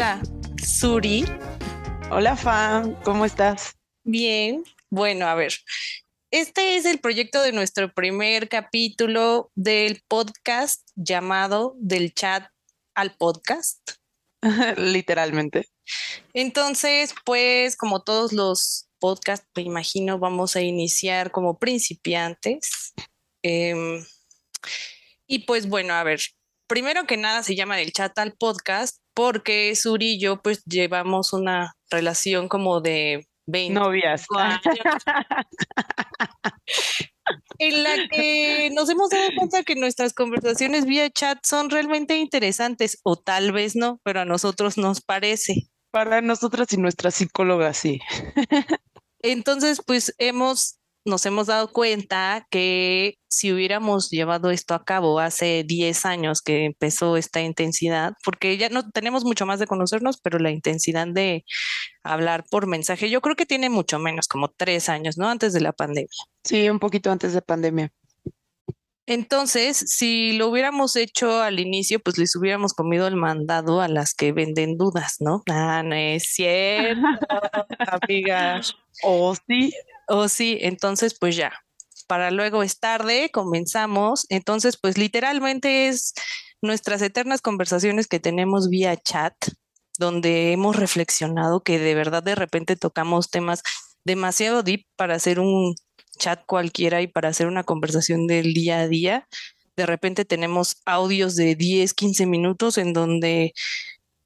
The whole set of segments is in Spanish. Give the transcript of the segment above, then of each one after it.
Hola, Suri. Hola, Fan, ¿cómo estás? Bien. Bueno, a ver, este es el proyecto de nuestro primer capítulo del podcast llamado Del chat al podcast. Literalmente. Entonces, pues como todos los podcasts, me imagino, vamos a iniciar como principiantes. Em, y pues bueno, a ver, primero que nada se llama del chat al podcast porque Suri y yo pues llevamos una relación como de 20 novias años en la que nos hemos dado cuenta que nuestras conversaciones vía chat son realmente interesantes o tal vez no, pero a nosotros nos parece. Para nosotras y nuestra psicóloga, sí. Entonces, pues hemos nos hemos dado cuenta que si hubiéramos llevado esto a cabo hace 10 años que empezó esta intensidad, porque ya no tenemos mucho más de conocernos, pero la intensidad de hablar por mensaje, yo creo que tiene mucho menos, como tres años, ¿no? Antes de la pandemia. Sí, un poquito antes de pandemia. Entonces, si lo hubiéramos hecho al inicio, pues les hubiéramos comido el mandado a las que venden dudas, ¿no? Ah, no es cierto, amiga. O sí, Oh, sí, entonces pues ya, para luego es tarde, comenzamos. Entonces, pues literalmente es nuestras eternas conversaciones que tenemos vía chat, donde hemos reflexionado que de verdad de repente tocamos temas demasiado deep para hacer un chat cualquiera y para hacer una conversación del día a día. De repente tenemos audios de 10, 15 minutos en donde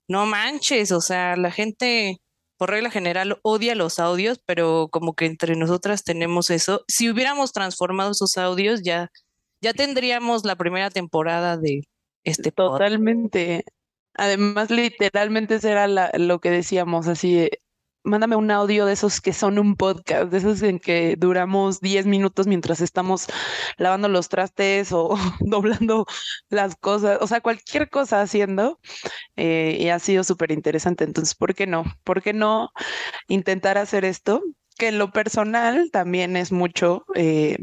no manches, o sea, la gente por regla general odia los audios, pero como que entre nosotras tenemos eso. Si hubiéramos transformado esos audios, ya, ya tendríamos la primera temporada de este Totalmente. Además, literalmente era lo que decíamos, así, mándame un audio de esos que son un podcast, de esos en que duramos 10 minutos mientras estamos lavando los trastes o doblando las cosas, o sea, cualquier cosa haciendo. Eh, y ha sido súper interesante. Entonces, ¿por qué no? ¿Por qué no intentar hacer esto? Que en lo personal también es mucho eh,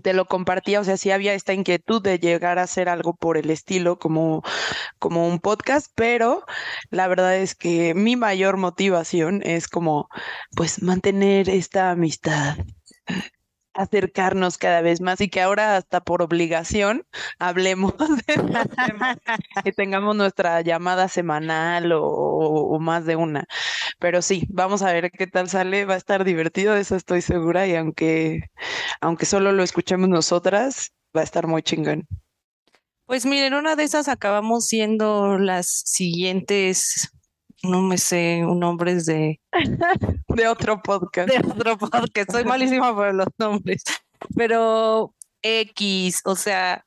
te lo compartía, o sea, sí había esta inquietud de llegar a hacer algo por el estilo como, como un podcast, pero la verdad es que mi mayor motivación es como, pues, mantener esta amistad acercarnos cada vez más y que ahora hasta por obligación hablemos de que tengamos nuestra llamada semanal o, más de una. Pero sí, vamos a ver qué tal sale, va a estar divertido, eso estoy segura y aunque, aunque solo lo escuchemos nosotras, va a estar muy chingón. Pues miren, una de esas acabamos siendo las siguientes no me sé un nombre de... de otro podcast. De otro podcast. Soy malísima por los nombres. Pero X, o sea,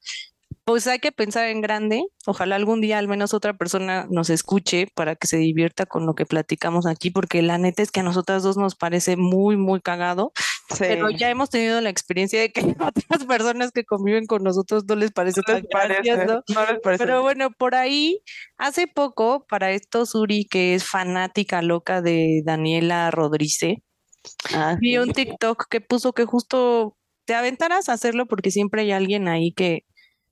pues hay que pensar en grande. Ojalá algún día al menos otra persona nos escuche para que se divierta con lo que platicamos aquí, porque la neta es que a nosotras dos nos parece muy, muy cagado. Pero ya hemos tenido la experiencia de que otras personas que conviven con nosotros no les parece tan gracioso. Pero bueno, por ahí, hace poco, para esto, Suri, que es fanática loca de Daniela Rodríguez, ah, vi un TikTok que puso que justo te aventaras a hacerlo porque siempre hay alguien ahí que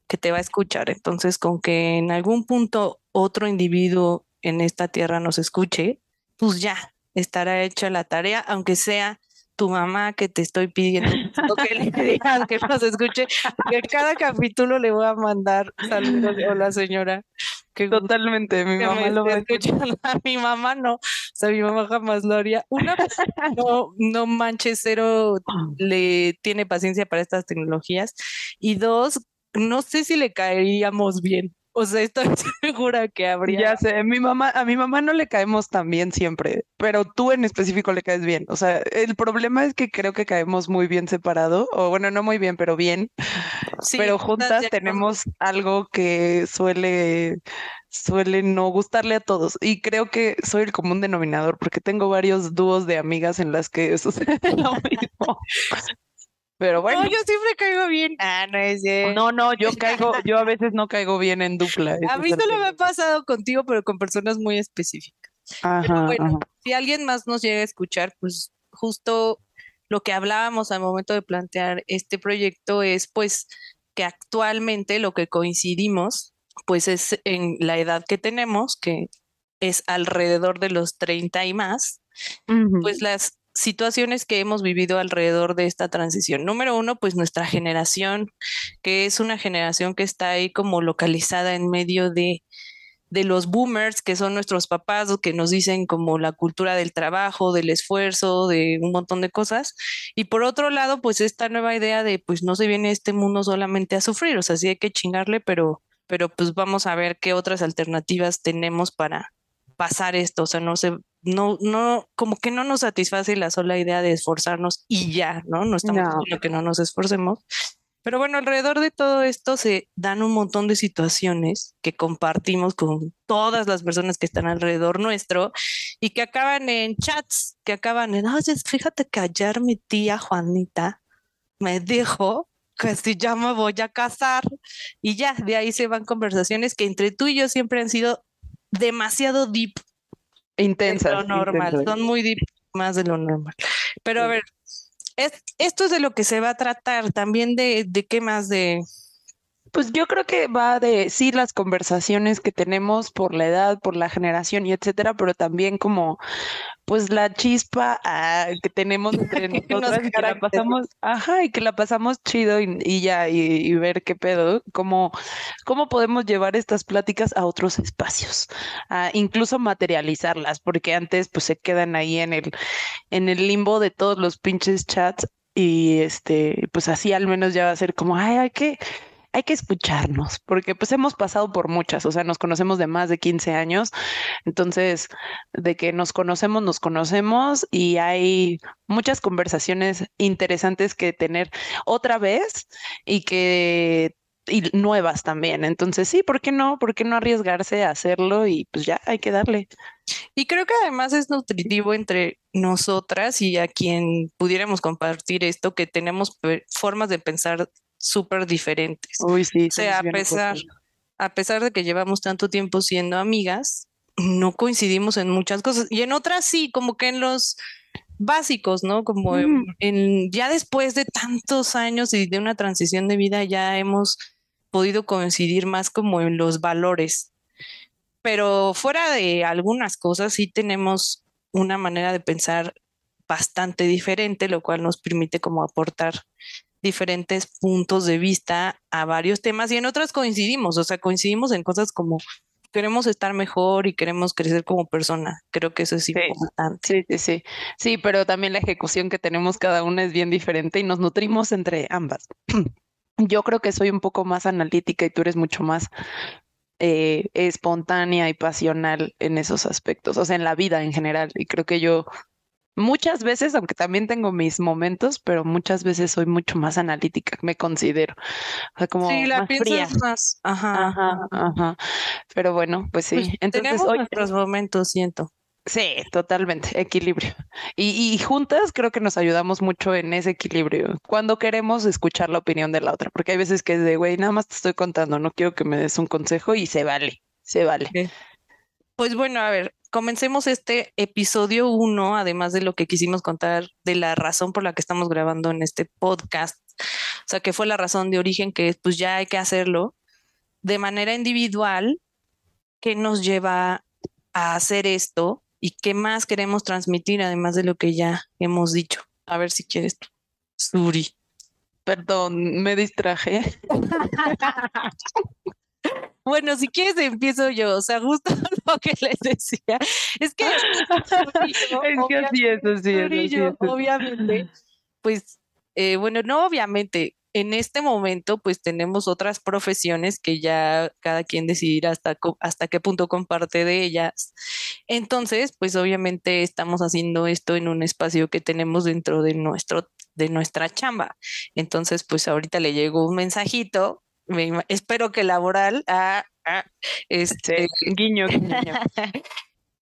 que te va a escuchar. Entonces, con que en algún punto otro individuo en esta tierra nos escuche, pues ya estará hecha la tarea, aunque sea tu mamá que te estoy pidiendo que le digas que nos escuche, que cada capítulo le voy a mandar saludos. Hola señora. Que Totalmente, mi mamá lo va a escuchar. mi mamá no, o sea, mi mamá jamás lo haría. Una, no, no manches, cero le tiene paciencia para estas tecnologías. Y dos, no sé si le caeríamos bien. O sea, estoy segura que habría. Ya sé, mi mamá, a mi mamá no le caemos tan bien siempre, pero tú en específico le caes bien. O sea, el problema es que creo que caemos muy bien separado, o bueno, no muy bien, pero bien. Sí, pero juntas tenemos algo que suele, suele no gustarle a todos. Y creo que soy el común denominador, porque tengo varios dúos de amigas en las que sucede lo mismo. Pero bueno. No, yo siempre caigo bien. Ah, no es No, no, yo caigo, yo a veces no caigo bien en dupla. A mí solo me ha pasado contigo, pero con personas muy específicas. Ajá, bueno, si alguien más nos llega a escuchar, pues justo lo que hablábamos al momento de plantear este proyecto es pues que actualmente lo que coincidimos pues es en la edad que tenemos, que es alrededor de los 30 y más, pues las situaciones que hemos vivido alrededor de esta transición. Número uno, pues nuestra generación, que es una generación que está ahí como localizada en medio de de los boomers, que son nuestros papás, que nos dicen como la cultura del trabajo, del esfuerzo, de un montón de cosas. Y por otro lado, pues esta nueva idea de, pues no se viene este mundo solamente a sufrir, o sea, sí hay que chingarle, pero, pero pues vamos a ver qué otras alternativas tenemos para pasar esto, o sea, no se, no, no, como que no nos satisface la sola idea de esforzarnos y ya, ¿no? No estamos diciendo que no nos esforcemos, pero bueno, alrededor de todo esto se dan un montón de situaciones que compartimos con todas las personas que están alrededor nuestro y que acaban en chats, que acaban en, oye, fíjate que ayer mi tía Juanita me dijo que si ya me voy a casar y ya, de ahí se van conversaciones que entre tú y yo siempre han sido demasiado deep. Intensas. lo normal, son muy más de lo normal. Pero a ver, esto es de lo que se va a tratar, también de, de qué más de... Pues yo creo que va de sí las conversaciones que tenemos por la edad, por la generación y etcétera, pero también como pues la chispa ah, que tenemos entre nosotras y que la pasamos, ajá, y que la pasamos chido y, ya, y, ver qué pedo, cómo, cómo podemos llevar estas pláticas a otros espacios, incluso materializarlas, porque antes pues se quedan ahí en el, en el limbo de todos los pinches chats y este, pues así al menos ya va a ser como, ay, hay que hay que escucharnos, porque pues hemos pasado por muchas, o sea, nos conocemos de más de 15 años, entonces, de que nos conocemos, nos conocemos y hay muchas conversaciones interesantes que tener otra vez y que nuevas también. Entonces, sí, ¿por qué no? ¿Por qué no arriesgarse a hacerlo? Y pues ya hay que darle. Y creo que además es nutritivo entre nosotras y a quien pudiéramos compartir esto, que tenemos formas de pensar súper diferentes. Uy, sí. O sea, a pesar, a pesar de que llevamos tanto tiempo siendo amigas, no coincidimos en muchas cosas. Y en otras sí, como que en los básicos, ¿no? Como en, ya después de tantos años y de una transición de vida, ya hemos podido coincidir más como en los valores. Pero fuera de algunas cosas, sí tenemos una manera de pensar bastante diferente, lo cual nos permite como aportar diferentes puntos de vista a varios temas y en otras coincidimos, o sea, coincidimos en cosas como queremos estar mejor y queremos crecer como persona. Creo que eso es importante. Sí, sí, sí. Sí, pero también la ejecución que tenemos cada una es bien diferente y nos nutrimos entre ambas. Yo creo que soy un poco más analítica y tú eres mucho más eh, espontánea y pasional en esos aspectos, o sea, en la vida en general. Y creo que yo Muchas veces, aunque también tengo mis momentos, pero muchas veces soy mucho más analítica, me considero. O sea, como sí, la más fría. más. Ajá. Ajá, ajá. Pero bueno, pues sí. Pues Entonces, tenemos hoy, nuestros momentos, siento. Sí, totalmente, equilibrio. Y, y, juntas creo que nos ayudamos mucho en ese equilibrio, cuando queremos escuchar la opinión de la otra, porque hay veces que es de, güey, nada más te estoy contando, no quiero que me des un consejo y se vale, se vale. Pues bueno, a ver, comencemos este episodio uno, además de lo que quisimos contar de la razón por la que estamos grabando en este podcast. O sea, que fue la razón de origen que pues ya hay que hacerlo de manera individual, que nos lleva a hacer esto y qué más queremos transmitir, además de lo que ya hemos dicho. A ver si quieres, Suri. Perdón, me distraje. Bueno, si quieres empiezo yo, o sea, justo lo que les decía. Es que es que así es, así es, obviamente, pues, eh, bueno, no obviamente, en este momento, pues tenemos otras profesiones que ya cada quien decidirá hasta, hasta qué punto comparte de ellas. Entonces, pues obviamente estamos haciendo esto en un espacio que tenemos dentro de nuestro de nuestra chamba. Entonces, pues ahorita le llegó un mensajito espero que laboral, ah, ah, este, guiño, guiño.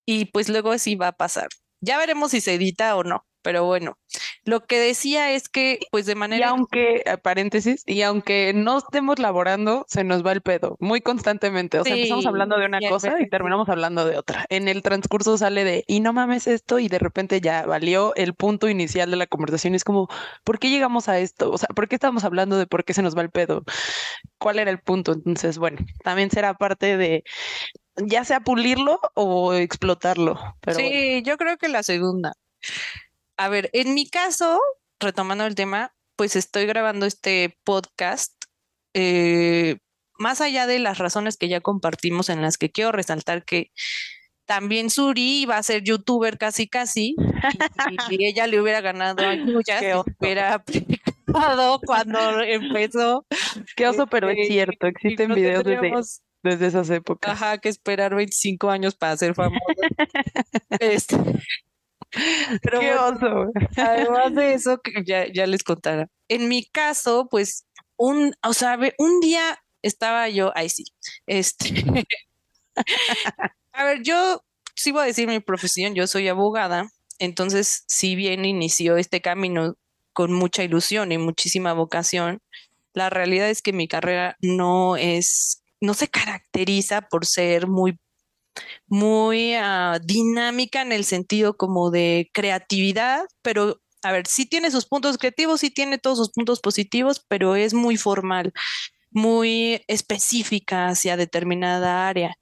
y pues luego sí va a pasar. Ya veremos si se edita o no, pero bueno, lo que decía es que, pues de manera. Y aunque, paréntesis, y aunque no estemos laborando, se nos va el pedo muy constantemente. O sea, empezamos hablando de una cosa y terminamos hablando de otra. En el transcurso sale de, y no mames esto, y de repente ya valió el punto inicial de la conversación. es como, ¿por qué llegamos a esto? O sea, ¿por qué estamos hablando de por qué se nos va el pedo? ¿Cuál era el punto? Entonces, bueno, también será parte de ya sea pulirlo o explotarlo. sí, yo creo que la segunda. A ver, en mi caso, retomando el tema, pues estoy grabando este podcast. Eh, más allá de las razones que ya compartimos, en las que quiero resaltar que también Suri iba a ser youtuber casi casi y, ella le hubiera ganado a si hubiera aplicado cuando empezó. Qué oso, pero es este, cierto, existen videos desde, desde, esas épocas. Ajá, que esperar 25 años para ser famoso. este, pero Qué oso. Además de eso, que ya, ya les contara. En mi caso, pues, un, o sea, un día estaba yo, ahí sí, este, a ver, yo sí voy a decir mi profesión, yo soy abogada, entonces si bien inició este camino con mucha ilusión y muchísima vocación, la realidad es que mi carrera no es, no se caracteriza por ser muy muy ah, dinámica en el sentido como de creatividad, pero a ver, sí tiene sus puntos creativos, sí tiene todos sus puntos positivos, pero es muy formal muy específica hacia determinada área.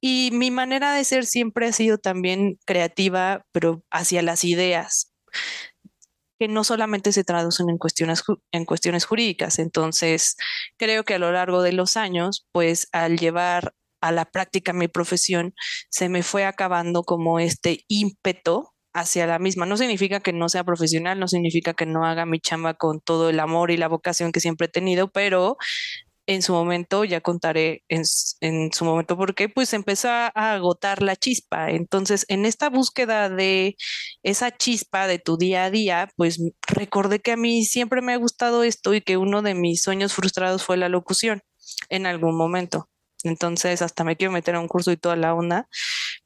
Y mi manera de ser siempre ha sido también creativa, pero hacia las ideas, que no solamente se traducen en cuestiones, en cuestiones jurídicas. Entonces, creo que a lo largo de los años, pues al llevar a la práctica mi profesión, se me fue acabando como este ímpetu hacia la misma. No significa que no sea profesional, no significa que no haga mi chamba con todo el amor y la vocación que siempre he tenido, pero en su momento, ya contaré en, su momento por qué, pues empezó a agotar la chispa. Entonces, en esta búsqueda de esa chispa de tu día a día, pues recordé que a mí siempre me ha gustado esto y que uno de mis sueños frustrados fue la locución en algún momento. Entonces, hasta me quiero meter a un curso y toda la onda.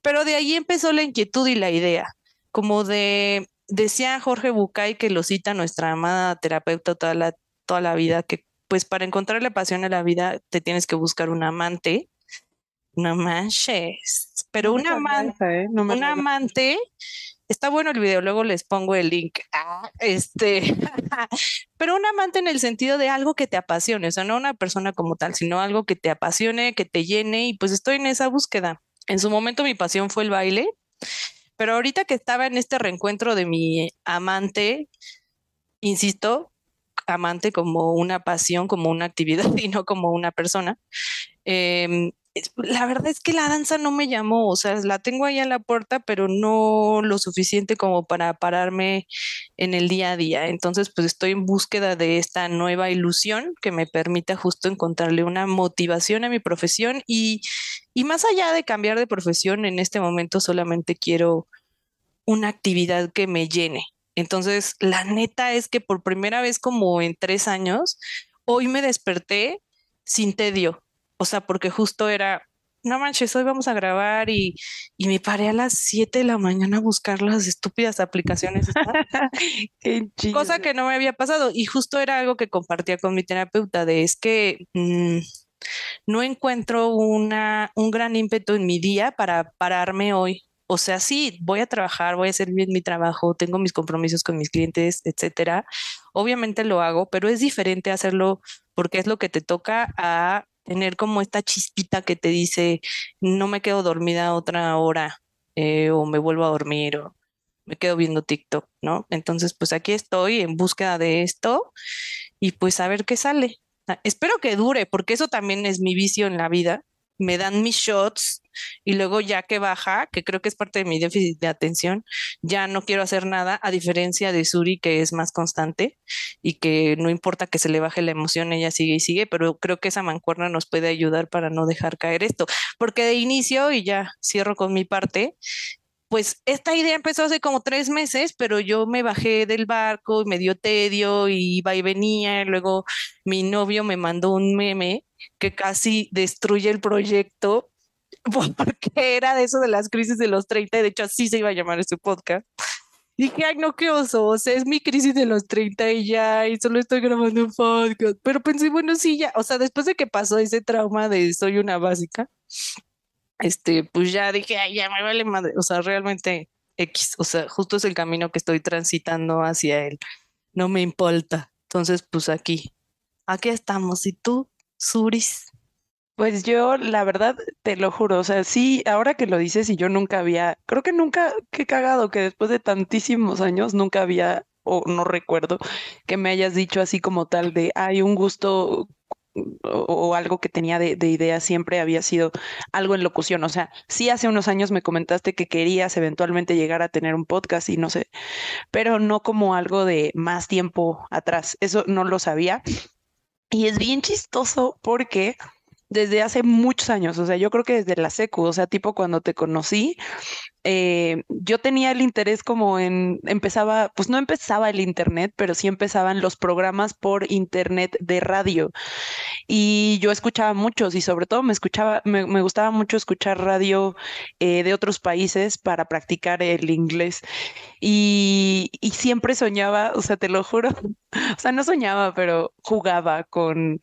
Pero de ahí empezó la inquietud y la idea, como de, decía Jorge Bucay, que lo cita nuestra amada terapeuta toda la, toda la vida, que pues para encontrar la pasión en la vida te tienes que buscar un amante. No manches. Pero un amante, ¿eh? un amante, está bueno el video, luego les pongo el link. Ah, este, pero un amante en el sentido de algo que te apasione, o sea, no una persona como tal, sino algo que te apasione, que te llene, y pues estoy en esa búsqueda. En su momento mi pasión fue el baile, pero ahorita que estaba en este reencuentro de mi amante, insisto, amante como una pasión, como una actividad y no como una persona. Em, la verdad es que la danza no me llamó, o sea, la tengo ahí a la puerta, pero no lo suficiente como para pararme en el día a día. Entonces, pues estoy en búsqueda de esta nueva ilusión que me permita justo encontrarle una motivación a mi profesión y, y más allá de cambiar de profesión, en este momento solamente quiero una actividad que me llene, entonces, la neta es que por primera vez como en tres años, hoy me desperté sin tedio. O sea, porque justo era, no manches, hoy vamos a grabar y, me paré a las 7 de la mañana a buscar las estúpidas aplicaciones. Cosa que no me había pasado. Y justo era algo que compartía con mi terapeuta de es que mm, no encuentro una, un gran ímpetu en mi día para pararme hoy o sea, sí, voy a trabajar, voy a hacer bien mi trabajo, tengo mis compromisos con mis clientes, etcétera. Obviamente lo hago, pero es diferente hacerlo porque es lo que te toca a tener como esta chispita que te dice, no me quedo dormida otra hora eh, o me vuelvo a dormir o me quedo viendo TikTok, ¿no? Entonces, pues aquí estoy en búsqueda de esto y pues a ver qué sale. Ah, espero que dure, porque eso también es mi vicio en la vida. Me dan mis shots y luego ya que baja, que creo que es parte de mi déficit de atención, ya no quiero hacer nada, a diferencia de Suri, que es más constante y que no importa que se le baje la emoción, ella sigue y sigue, pero creo que esa mancuerna nos puede ayudar para no dejar caer esto, porque de inicio, y ya cierro con mi parte, pues esta idea empezó hace como tres meses, pero yo me bajé del barco y me dio tedio y iba y venía. Y luego mi novio me mandó un meme que casi destruye el proyecto porque era de eso de las crisis de los 30, y de hecho así se iba a llamar este podcast. Dije, ay, no, qué oso, o sea, es mi crisis de los 30 y ya, y solo estoy grabando un podcast. Pero pensé, bueno, sí, ya, o sea, después de que pasó ese trauma de soy una básica, este, pues ya dije, ay, ya me vale madre, o sea, realmente X, o sea, justo es el camino que estoy transitando hacia él, no me importa. Entonces, pues aquí, aquí estamos. ¿Y tú, Suris? Pues yo, la verdad, te lo juro, o sea, sí, ahora que lo dices y yo nunca había, creo que nunca, qué cagado que después de tantísimos años nunca había, o no recuerdo, que me hayas dicho así como tal de, hay un gusto o, algo que tenía de, de, idea siempre había sido algo en locución. O sea, sí hace unos años me comentaste que querías eventualmente llegar a tener un podcast y no sé, pero no como algo de más tiempo atrás. Eso no lo sabía. Y es bien chistoso porque desde hace muchos años, o sea, yo creo que desde la secu, o sea, tipo cuando te conocí, eh, yo tenía el interés como en, empezaba, pues no empezaba el internet, pero sí empezaban los programas por internet de radio. Y yo escuchaba muchos y sobre todo me escuchaba, me, gustaba mucho escuchar radio eh, de otros países para practicar el inglés. Y, y siempre soñaba, o sea, te lo juro, o sea, no soñaba, pero jugaba con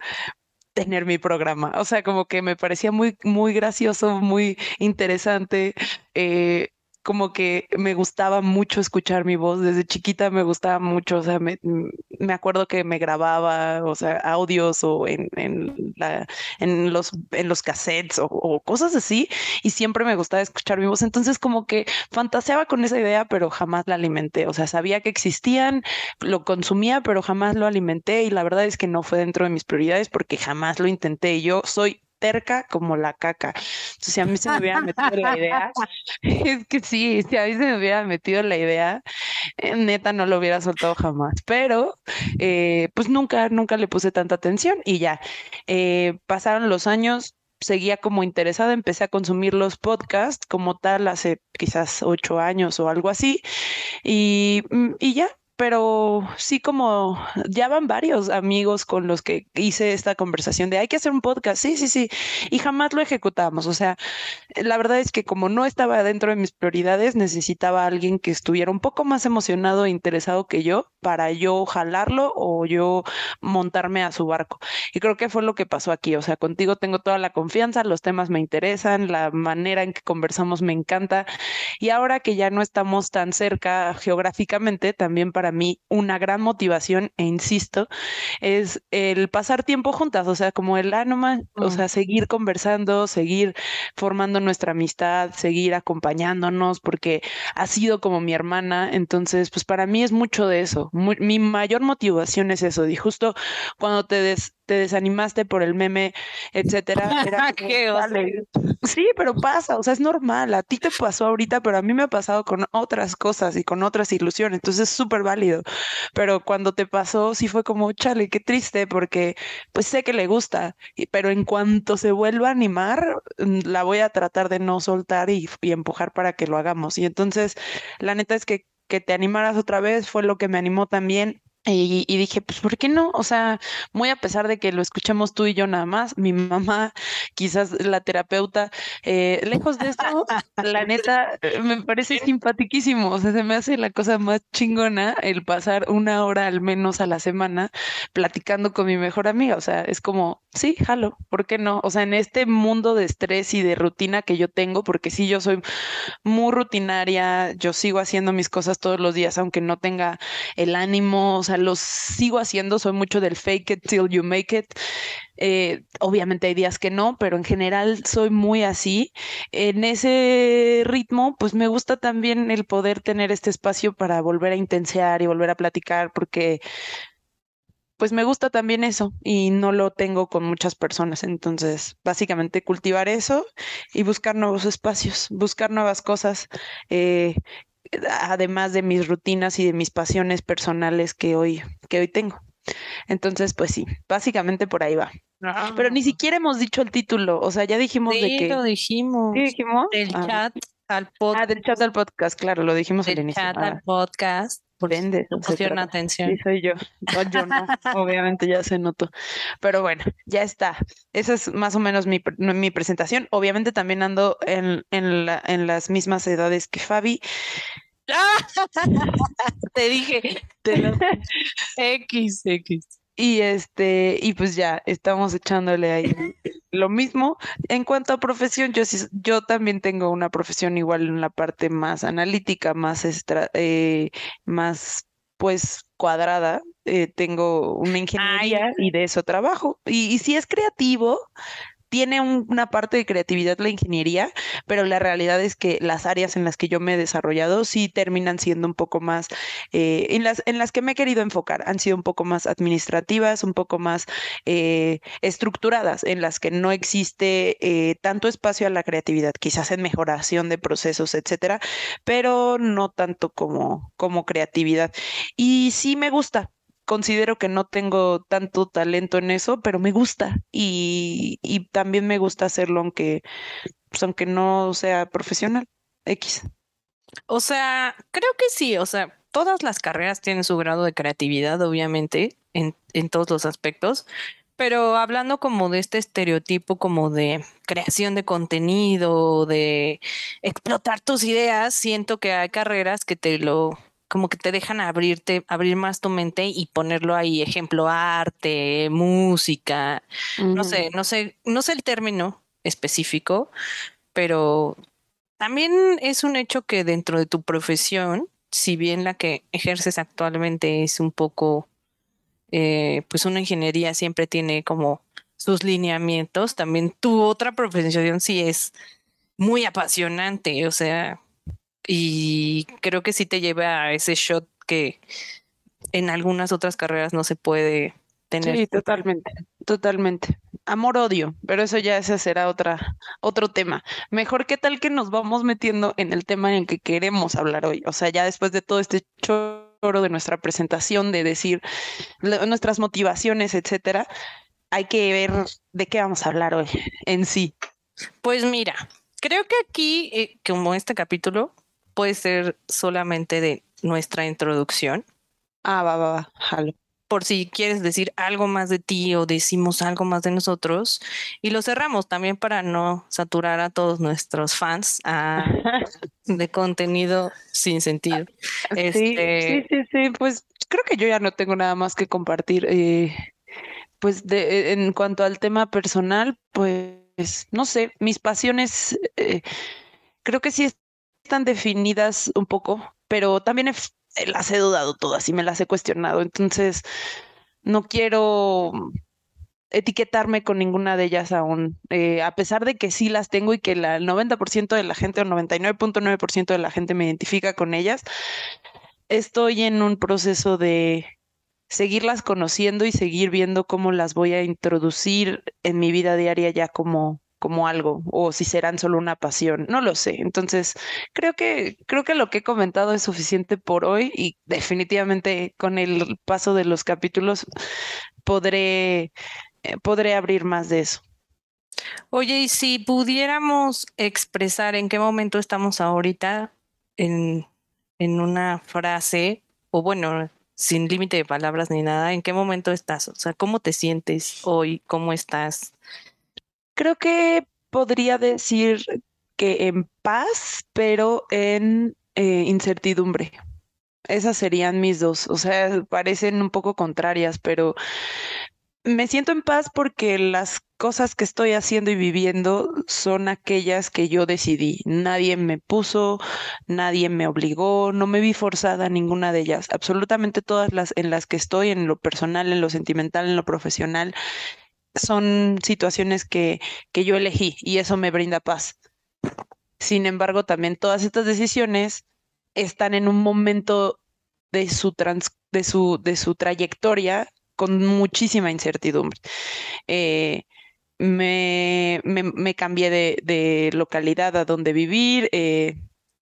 tener mi programa. O sea, como que me parecía muy, muy gracioso, muy interesante. Eh, como que me gustaba mucho escuchar mi voz. Desde chiquita me gustaba mucho, o sea, me, me acuerdo que me grababa, o sea, audios o en, en, la, en, los, en los cassettes o, cosas así, y siempre me gustaba escuchar mi voz. Entonces, como que fantaseaba con esa idea, pero jamás la alimenté. O sea, sabía que existían, lo consumía, pero jamás lo alimenté, y la verdad es que no fue dentro de mis prioridades porque jamás lo intenté. Yo soy terca como la caca. Entonces, si a mí se me hubiera metido la idea, es que sí, si a mí se me hubiera metido la idea, eh, neta no lo hubiera soltado jamás. Pero, eh, pues nunca, nunca le puse tanta atención y ya. Eh, pasaron los años, seguía como interesada, empecé a consumir los podcasts como tal hace quizás ocho años o algo así. Y, mm, y ya, pero sí como ya van varios amigos con los que hice esta conversación de hay que hacer un podcast, sí, sí, sí, y jamás lo ejecutamos. O sea, la verdad es que como no estaba dentro de mis prioridades, necesitaba a alguien que estuviera un poco más emocionado e interesado que yo para yo jalarlo o yo montarme a su barco. Y creo que fue lo que pasó aquí. O sea, contigo tengo toda la confianza, los temas me interesan, la manera en que conversamos me encanta. Y ahora que ya no estamos tan cerca geográficamente, también para mí una gran motivación, e insisto, es el pasar tiempo juntas, o sea, como el, ah, o sea, seguir conversando, seguir formando nuestra amistad, seguir acompañándonos, porque ha sido como mi hermana, entonces, pues para mí es mucho de eso, mi mayor motivación es eso, y justo cuando te des, te desanimaste por el meme, etcétera. Era sí, pero pasa, o sea, es normal. A ti te pasó ahorita, pero a mí me ha pasado con otras cosas y con otras ilusiones. Entonces es súper válido. Pero cuando te pasó, sí fue como, chale, qué triste, porque pues sé que le gusta, pero en cuanto se vuelva a animar, mm, la voy a tratar de no soltar y, y empujar para que lo hagamos. Y entonces, la neta es que que te animaras otra vez fue lo que me animó también y, dije, pues, ¿por qué no? O sea, muy a pesar de que lo escuchamos tú y yo nada más, mi mamá, quizás la terapeuta, eh, lejos de esto, la neta, eh, me parece simpaticísimo. O sea, se me hace la cosa más chingona el pasar una hora al menos a la semana platicando con mi mejor amiga. O sea, es como, sí, jalo, ¿por qué no? O sea, en este mundo de estrés y de rutina que yo tengo, porque sí, yo soy muy rutinaria, yo sigo haciendo mis cosas todos los días, aunque no tenga el ánimo, o sea, los sigo haciendo, soy mucho del fake it till you make it. Eh, obviamente hay días que no, pero en general soy muy así. En ese ritmo, pues me gusta también el poder tener este espacio para volver a intensear y volver a platicar, porque pues me gusta también eso y no lo tengo con muchas personas. Entonces, básicamente cultivar eso y buscar nuevos espacios, buscar nuevas cosas. Eh, además de mis rutinas y de mis pasiones personales que hoy, que hoy tengo. Entonces, pues sí, básicamente por ahí va. Pero ni ah. siquiera hemos dicho el título, o sea, ya dijimos de que... lo dijimos. ¿Sí dijimos? Del ah. chat al podcast. Ah, del chat al podcast, claro, lo dijimos al inicio. chat al ah. podcast. Por ende, pusieron atención. Sí, soy yo. yo no, obviamente ya se notó. Pero bueno, ya está. Esa es más o menos mi, mi presentación. Obviamente también ando en, en, la, en las mismas edades que Fabi. te dije, X, X. Y este, y pues ya, estamos echándole ahí lo mismo. En cuanto a profesión, yo yo también tengo una profesión igual en la parte más analítica, más eh, más pues cuadrada. Eh, tengo una ingeniería y de eso trabajo. Y, y si es creativo, tiene una parte de creatividad la ingeniería, pero la realidad es que las áreas en las que yo me he desarrollado sí terminan siendo un poco más, eh, en, las, en las que me he querido enfocar, han sido un poco más administrativas, un poco más eh, estructuradas, en las que no existe eh, tanto espacio a la creatividad, quizás en mejoración de procesos, etcétera, pero no tanto como, como creatividad. Y sí me gusta, considero que no tengo tanto talento en eso, pero me gusta y, también me gusta hacerlo aunque, pues, aunque no sea profesional. X. O sea, creo que sí, o sea, todas las carreras tienen su grado de creatividad, obviamente, en, en todos los aspectos, pero hablando como de este estereotipo, como de creación de contenido, de explotar tus ideas, siento que hay carreras que te lo como que te dejan abrirte, abrir más tu mente y ponerlo ahí, ejemplo, arte, música, no sé, no sé, no sé el término específico, pero también es un hecho que dentro de tu profesión, si bien la que ejerces actualmente es un poco, eh, pues una ingeniería siempre tiene como sus lineamientos, también tu otra profesión sí es muy apasionante, o sea, y creo que sí te lleva a ese shot que en algunas otras carreras no se puede tener. Sí, totalmente, totalmente. Amor-odio, pero eso ya ese será otra, otro tema. Mejor qué tal que nos vamos metiendo en el tema en el que queremos hablar hoy. O sea, ya después de todo este choro de nuestra presentación, de decir nuestras motivaciones, etcétera, hay que ver de qué vamos a hablar hoy en sí. Pues mira, creo que aquí, eh, como este capítulo, puede ser solamente de nuestra introducción. Ah, va, va, va, jalo. Por si quieres decir algo más de ti o decimos algo más de nosotros. Y lo cerramos también para no saturar a todos nuestros fans ah, de contenido sin sentido. Este... Sí, sí, sí, Pues creo que yo ya no tengo nada más que compartir. Eh, pues de, en cuanto al tema personal, pues no sé, mis pasiones eh, creo que sí están definidas un poco, pero también las he dudado todas y me las he cuestionado. Entonces, no quiero etiquetarme con ninguna de ellas aún, eh, a pesar de que sí las tengo y que el 90% de la gente o 99.9% de la gente me identifica con ellas, estoy en un proceso de seguirlas conociendo y seguir viendo cómo las voy a introducir en mi vida diaria ya como como algo o si serán solo una pasión, no lo sé. Entonces, creo que creo que lo que he comentado es suficiente por hoy y definitivamente con el paso de los capítulos podré eh, podré abrir más de eso. Oye, y si pudiéramos expresar en qué momento estamos ahorita en, en una frase, o bueno, sin límite de palabras ni nada, ¿en qué momento estás? O sea, ¿cómo te sientes hoy? ¿Cómo estás? Creo que podría decir que en paz, pero en eh, incertidumbre. Esas serían mis dos. O sea, parecen un poco contrarias, pero me siento en paz porque las cosas que estoy haciendo y viviendo son aquellas que yo decidí. Nadie me puso, nadie me obligó, no me vi forzada a ninguna de ellas. Absolutamente todas las en las que estoy, en lo personal, en lo sentimental, en lo profesional, son situaciones que, que yo elegí y eso me brinda paz. Sin embargo, también todas estas decisiones están en un momento de su, de su, de su trayectoria con muchísima incertidumbre. Eh, me, me, cambié de, de, localidad a donde vivir, eh,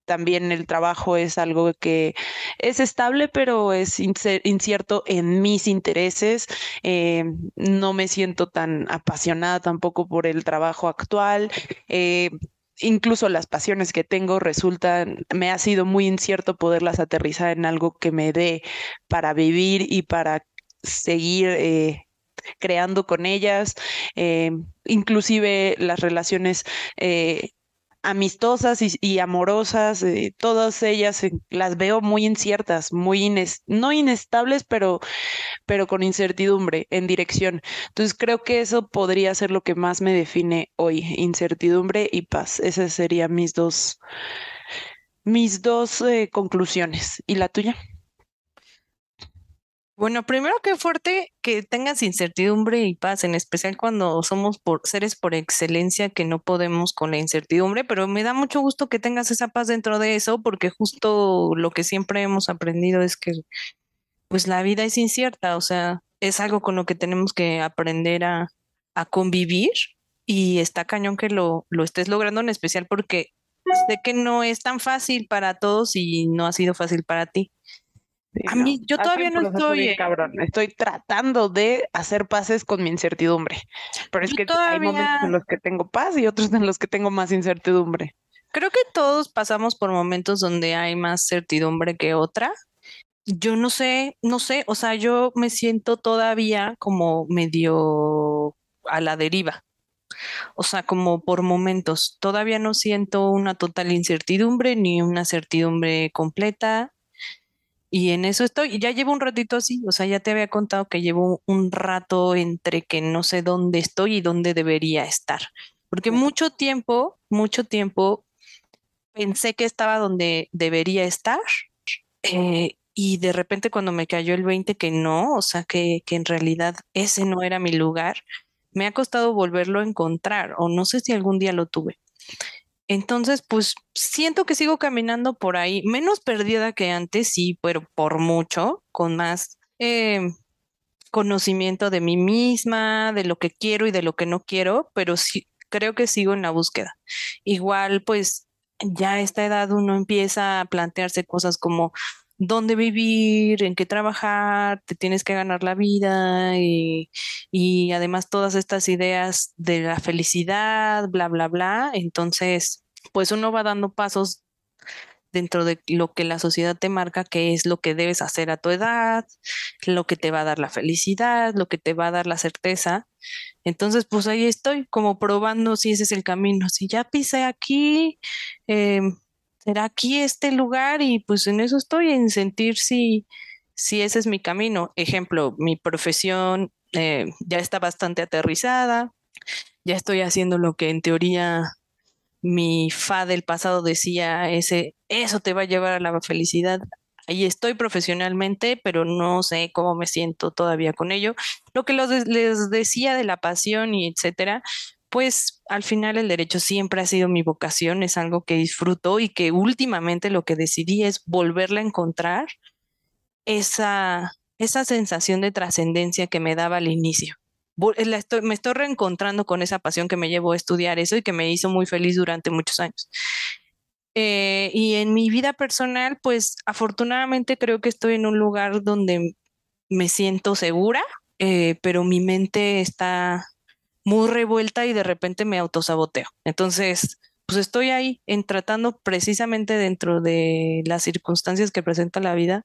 también el trabajo es algo que es estable, pero es incierto en mis intereses. Eh, no me siento tan apasionada tampoco por el trabajo actual. Eh, incluso las pasiones que tengo resultan, me ha sido muy incierto poderlas aterrizar en algo que me dé para vivir y para seguir eh, creando con ellas, inclusive las relaciones amistosas y, amorosas, eh, todas ellas eh, las veo muy inciertas, muy no inestables, pero, pero con incertidumbre en dirección. Entonces creo que eso podría ser lo que más me define hoy, incertidumbre y paz. Esas serían mis dos, mis dos eh, conclusiones. ¿Y la tuya? Bueno, primero que fuerte que tengas incertidumbre y paz, en especial cuando somos por seres por excelencia que no podemos con la incertidumbre, pero me da mucho gusto que tengas esa paz dentro de eso, porque justo lo que siempre hemos aprendido es que pues la vida es incierta, o sea, es algo con lo que tenemos que aprender a, a convivir y está cañón que lo, lo estés logrando en especial porque sé que no es tan fácil para todos y no ha sido fácil para ti. A mí, yo todavía no estoy. Cabrón. Estoy tratando de hacer paces con mi incertidumbre. Pero es que hay momentos en los que tengo paz y otros en los que tengo más incertidumbre. Creo que todos pasamos por momentos donde hay más certidumbre que otra. Yo no sé, no sé, o sea, yo me siento todavía como medio a la deriva. O sea, como por momentos. Todavía no siento una total incertidumbre ni una certidumbre completa. Y en eso estoy. Ya llevo un ratito así. O sea, ya te había contado que llevo un rato entre que no sé dónde estoy y dónde debería estar. Porque mucho tiempo, mucho tiempo pensé que estaba donde debería estar. Eh, y de repente cuando me cayó el 20 que no, o sea, que, que en realidad ese no era mi lugar, me ha costado volverlo a encontrar o no sé si algún día lo tuve. Entonces, pues siento que sigo caminando por ahí, menos perdida que antes, sí, pero por mucho, con más eh, conocimiento de mí misma, de lo que quiero y de lo que no quiero, pero sí creo que sigo en la búsqueda. Igual, pues ya a esta edad uno empieza a plantearse cosas como, dónde vivir, en qué trabajar, te tienes que ganar la vida y, y además todas estas ideas de la felicidad, bla, bla, bla. Entonces, pues uno va dando pasos dentro de lo que la sociedad te marca, que es lo que debes hacer a tu edad, lo que te va a dar la felicidad, lo que te va a dar la certeza. Entonces, pues ahí estoy, como probando si ese es el camino. Si ya pisé aquí, eh, ¿será aquí este lugar? Y pues en eso estoy, en sentir si, si ese es mi camino. Ejemplo, mi profesión eh, ya está bastante aterrizada, ya estoy haciendo lo que en teoría mi fa del pasado decía, ese, eso te va a llevar a la felicidad. Ahí estoy profesionalmente, pero no sé cómo me siento todavía con ello. Lo que les decía de la pasión y etcétera, pues al final el derecho siempre ha sido mi vocación, es algo que disfruto y que últimamente lo que decidí es volverla a encontrar esa, esa sensación de trascendencia que me daba al inicio. me estoy reencontrando con esa pasión que me llevó a estudiar eso y que me hizo muy feliz durante muchos años. Eh, y en mi vida personal, pues afortunadamente creo que estoy en un lugar donde me siento segura, eh, pero mi mente está muy revuelta y de repente me autosaboteo. Entonces, pues estoy ahí en tratando precisamente dentro de las circunstancias que presenta la vida,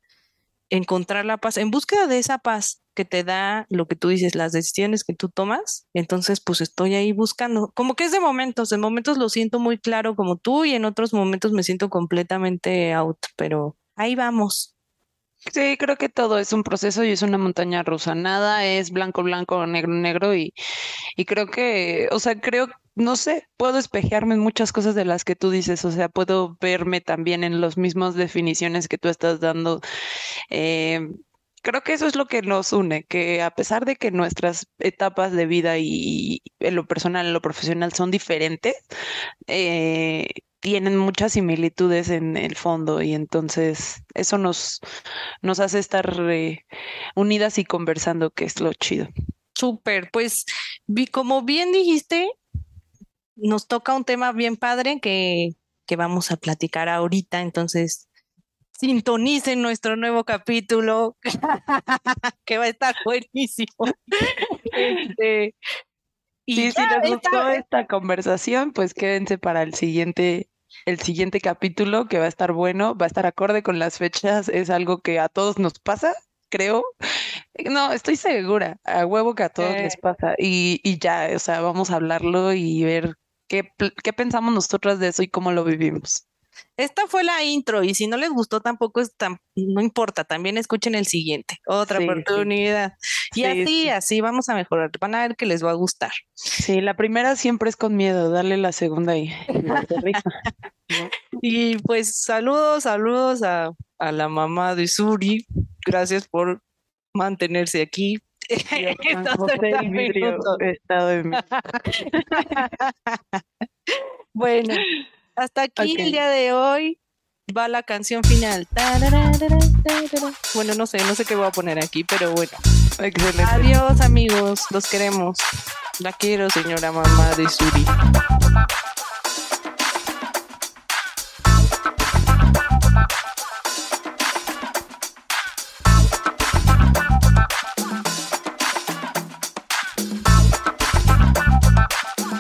encontrar la paz, en búsqueda de esa paz que te da lo que tú dices, las decisiones que tú tomas. Entonces, pues estoy ahí buscando, como que es de momentos, en momentos lo siento muy claro como tú y en otros momentos me siento completamente out, pero ahí vamos. Sí, creo que todo es un proceso y es una montaña rusa. Nada es blanco, blanco, negro, negro y, y creo que, o sea, creo, no sé, puedo espejearme en muchas cosas de las que tú dices, o sea, puedo verme también en las mismas definiciones que tú estás dando. Eh, creo que eso es lo que nos une, que a pesar de que nuestras etapas de vida y, en lo personal, en lo profesional son diferentes, eh, tienen muchas similitudes en el fondo y entonces eso nos, nos hace estar eh, unidas y conversando, que es lo chido. Súper, pues como bien dijiste, nos toca un tema bien padre que, que vamos a platicar ahorita, entonces sintonicen nuestro nuevo capítulo, que va a estar buenísimo. Este, y si les gustó esta conversación, pues quédense para el siguiente el siguiente capítulo que va a estar bueno, va a estar acorde con las fechas, es algo que a todos nos pasa, creo. No, estoy segura, a huevo que a todos les pasa. Y, y, ya, o sea, vamos a hablarlo y ver qué, qué pensamos nosotras de eso y cómo lo vivimos. Esta fue la intro y si no les gustó tampoco es tan, no importa, también escuchen el siguiente, otra oportunidad. Y así, así vamos a mejorar, van a ver que les va a gustar. Sí, la primera siempre es con miedo, darle la segunda y, y pues saludos, saludos a, a la mamá de Suri, gracias por mantenerse aquí. bueno, hasta aquí el día de hoy va la canción final. Bueno, no sé, no sé qué voy a poner aquí, pero bueno. Excelente. Adiós amigos, los queremos. La quiero, señora mamá de Suri.